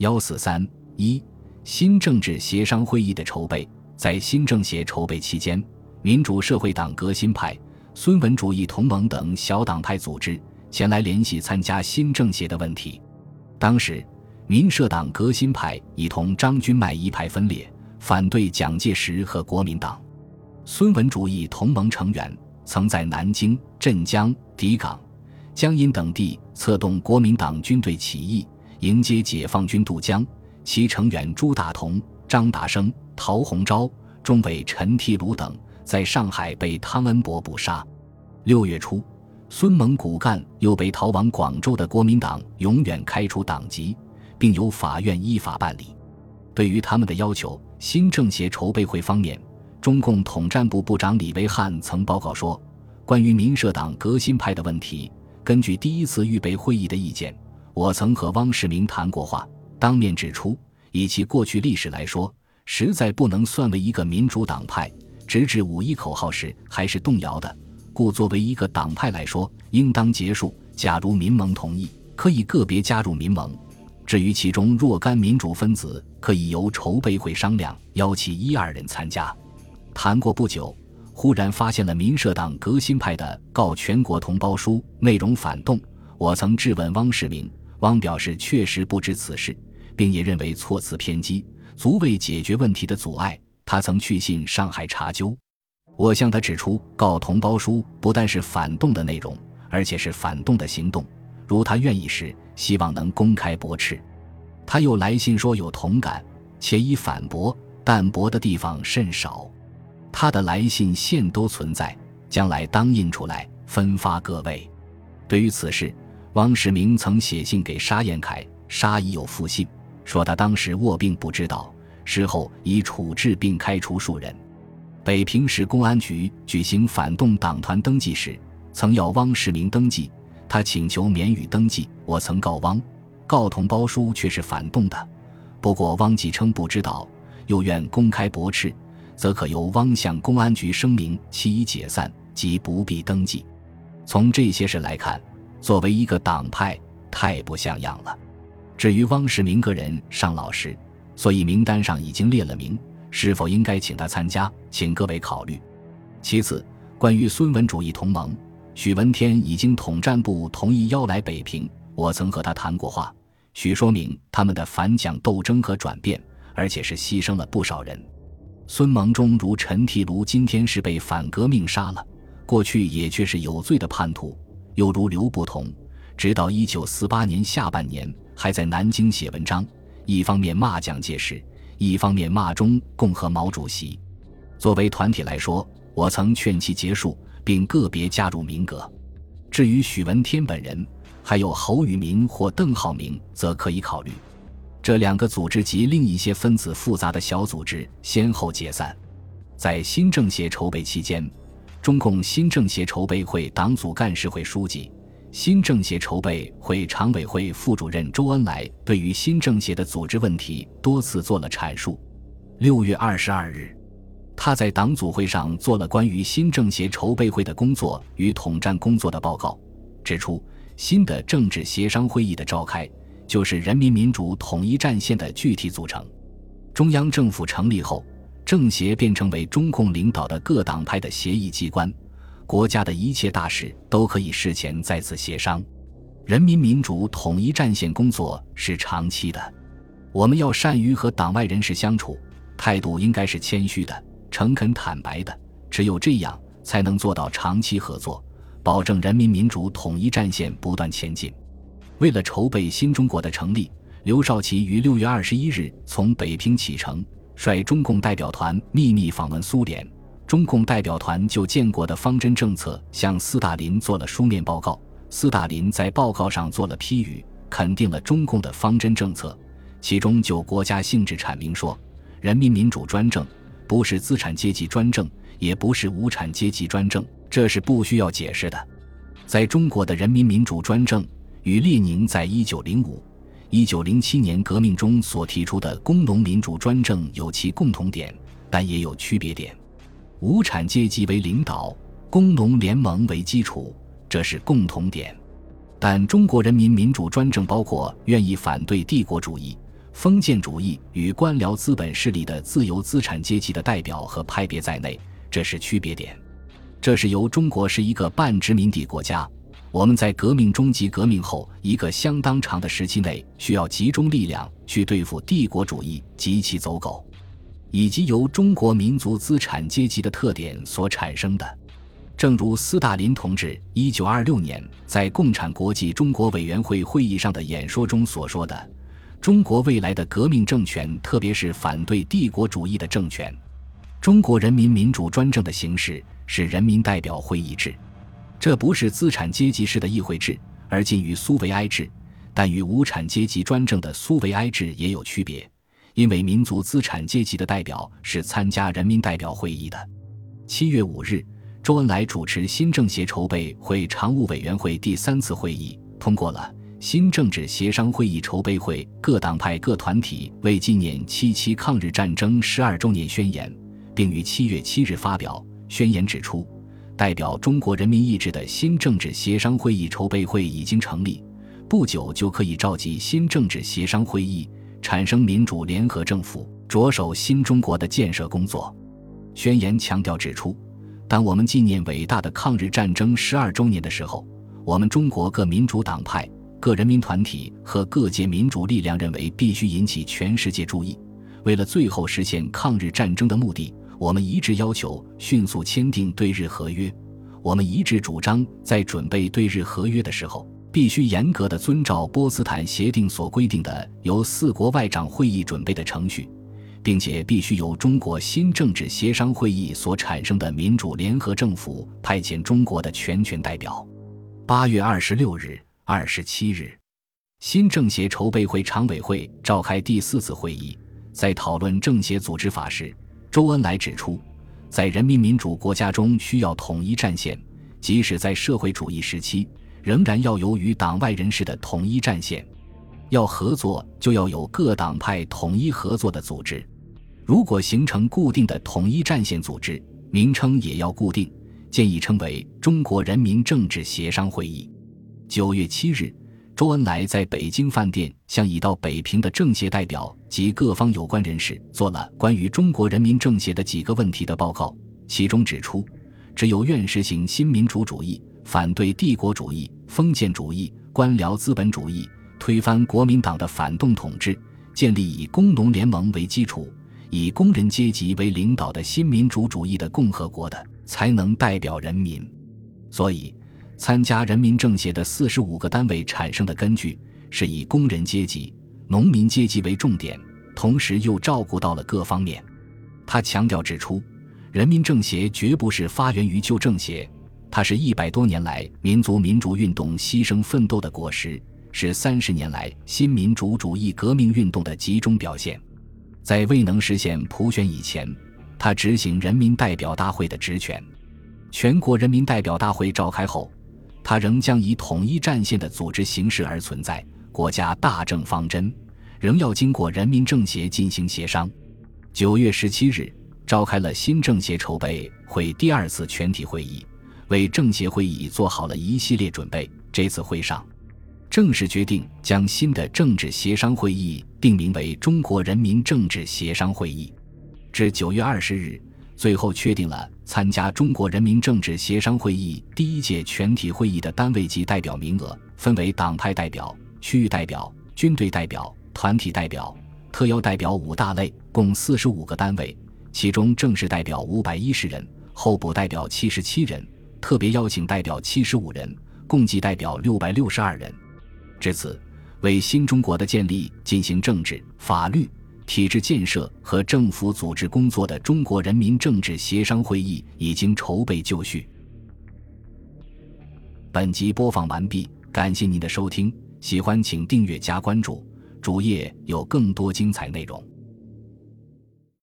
幺四三一新政治协商会议的筹备，在新政协筹备期间，民主社会党革新派、孙文主义同盟等小党派组织前来联系参加新政协的问题。当时，民社党革新派已同张君迈一派分裂，反对蒋介石和国民党。孙文主义同盟成员曾在南京、镇江、底港、江阴等地策动国民党军队起义。迎接解放军渡江，其成员朱大同、张达生、陶洪昭、中尉陈提鲁等在上海被汤恩伯捕杀。六月初，孙蒙骨干又被逃往广州的国民党永远开除党籍，并由法院依法办理。对于他们的要求，新政协筹备会方面，中共统战部部长李维汉曾报告说：“关于民社党革新派的问题，根据第一次预备会议的意见。”我曾和汪世明谈过话，当面指出，以其过去历史来说，实在不能算为一个民主党派。直至五一口号时，还是动摇的。故作为一个党派来说，应当结束。假如民盟同意，可以个别加入民盟；至于其中若干民主分子，可以由筹备会商量，邀其一二人参加。谈过不久，忽然发现了民社党革新派的告全国同胞书，内容反动。我曾质问汪世明。汪表示确实不知此事，并也认为措辞偏激，足为解决问题的阻碍。他曾去信上海查究，我向他指出，告同胞书不但是反动的内容，而且是反动的行动。如他愿意时，希望能公开驳斥。他又来信说有同感，且已反驳，但驳的地方甚少。他的来信现都存在，将来当印出来分发各位。对于此事。汪世明曾写信给沙彦凯，沙已有复信，说他当时卧病不知道，事后已处置并开除数人。北平市公安局举行反动党团登记时，曾要汪世明登记，他请求免予登记。我曾告汪，告同胞书却是反动的，不过汪既称不知道，又愿公开驳斥，则可由汪向公安局声明其已解散，即不必登记。从这些事来看。作为一个党派，太不像样了。至于汪世明个人尚老实，所以名单上已经列了名，是否应该请他参加，请各位考虑。其次，关于孙文主义同盟，许文天已经统战部同意邀来北平，我曾和他谈过话，许说明他们的反蒋斗争和转变，而且是牺牲了不少人。孙盟中如陈提卢，今天是被反革命杀了，过去也却是有罪的叛徒。又如刘不同，直到一九四八年下半年还在南京写文章，一方面骂蒋介石，一方面骂中共和毛主席。作为团体来说，我曾劝其结束，并个别加入民革。至于许文天本人，还有侯宇明或邓浩明，则可以考虑。这两个组织及另一些分子复杂的小组织先后解散。在新政协筹备期间。中共新政协筹备会党组干事会书记、新政协筹备会常委会副主任周恩来对于新政协的组织问题多次做了阐述。六月二十二日，他在党组会上做了关于新政协筹备会的工作与统战工作的报告，指出新的政治协商会议的召开就是人民民主统一战线的具体组成。中央政府成立后。政协变成为中共领导的各党派的协议机关，国家的一切大事都可以事前在此协商。人民民主统一战线工作是长期的，我们要善于和党外人士相处，态度应该是谦虚的、诚恳坦白的，只有这样才能做到长期合作，保证人民民主统一战线不断前进。为了筹备新中国的成立，刘少奇于六月二十一日从北平启程。率中共代表团秘密访问苏联，中共代表团就建国的方针政策向斯大林做了书面报告。斯大林在报告上做了批语，肯定了中共的方针政策。其中就国家性质阐明说：人民民主专政不是资产阶级专政，也不是无产阶级专政，这是不需要解释的。在中国的人民民主专政与列宁在一九零五。一九零七年革命中所提出的工农民主专政有其共同点，但也有区别点。无产阶级为领导，工农联盟为基础，这是共同点。但中国人民民主专政包括愿意反对帝国主义、封建主义与官僚资本势力的自由资产阶级的代表和派别在内，这是区别点。这是由中国是一个半殖民地国家，我们在革命中及革命后一个相当长的时期内需要集中力量去对付帝国主义及其走狗，以及由中国民族资产阶级的特点所产生的。正如斯大林同志一九二六年在共产国际中国委员会会议上的演说中所说的。中国未来的革命政权，特别是反对帝国主义的政权，中国人民民主专政的形式是人民代表会议制，这不是资产阶级式的议会制，而近于苏维埃制，但与无产阶级专政的苏维埃制也有区别，因为民族资产阶级的代表是参加人民代表会议的。七月五日，周恩来主持新政协筹备会常务委员会第三次会议，通过了。新政治协商会议筹备会各党派各团体为纪念七七抗日战争十二周年宣言，并于七月七日发表宣言，指出代表中国人民意志的新政治协商会议筹备会已经成立，不久就可以召集新政治协商会议，产生民主联合政府，着手新中国的建设工作。宣言强调指出，当我们纪念伟大的抗日战争十二周年的时候，我们中国各民主党派。各人民团体和各界民主力量认为必须引起全世界注意。为了最后实现抗日战争的目的，我们一致要求迅速签订对日合约。我们一致主张，在准备对日合约的时候，必须严格的遵照波茨坦协定所规定的由四国外长会议准备的程序，并且必须由中国新政治协商会议所产生的民主联合政府派遣中国的全权代表。八月二十六日。二十七日，新政协筹备会常委会召开第四次会议，在讨论政协组织法时，周恩来指出，在人民民主国家中需要统一战线，即使在社会主义时期，仍然要有与党外人士的统一战线。要合作，就要有各党派统一合作的组织。如果形成固定的统一战线组织，名称也要固定，建议称为中国人民政治协商会议。九月七日，周恩来在北京饭店向已到北平的政协代表及各方有关人士做了关于中国人民政协的几个问题的报告，其中指出，只有愿实行新民主主义，反对帝国主义、封建主义、官僚资本主义，推翻国民党的反动统治，建立以工农联盟为基础、以工人阶级为领导的新民主主义的共和国的，才能代表人民。所以。参加人民政协的四十五个单位产生的根据是以工人阶级、农民阶级为重点，同时又照顾到了各方面。他强调指出，人民政协绝不是发源于旧政协，它是一百多年来民族民主运动牺牲奋斗的果实，是三十年来新民主主义革命运动的集中表现。在未能实现普选以前，他执行人民代表大会的职权。全国人民代表大会召开后。他仍将以统一战线的组织形式而存在，国家大政方针仍要经过人民政协进行协商。九月十七日，召开了新政协筹备会第二次全体会议，为政协会议做好了一系列准备。这次会上，正式决定将新的政治协商会议定名为中国人民政治协商会议。至九月二十日。最后确定了参加中国人民政治协商会议第一届全体会议的单位及代表名额，分为党派代表、区域代表、军队代表、团体代表、特邀代表五大类，共四十五个单位。其中正式代表五百一十人，候补代表七十七人，特别邀请代表七十五人，共计代表六百六十二人。至此，为新中国的建立进行政治、法律。体制建设和政府组织工作的中国人民政治协商会议已经筹备就绪。本集播放完毕，感谢您的收听，喜欢请订阅加关注，主页有更多精彩内容。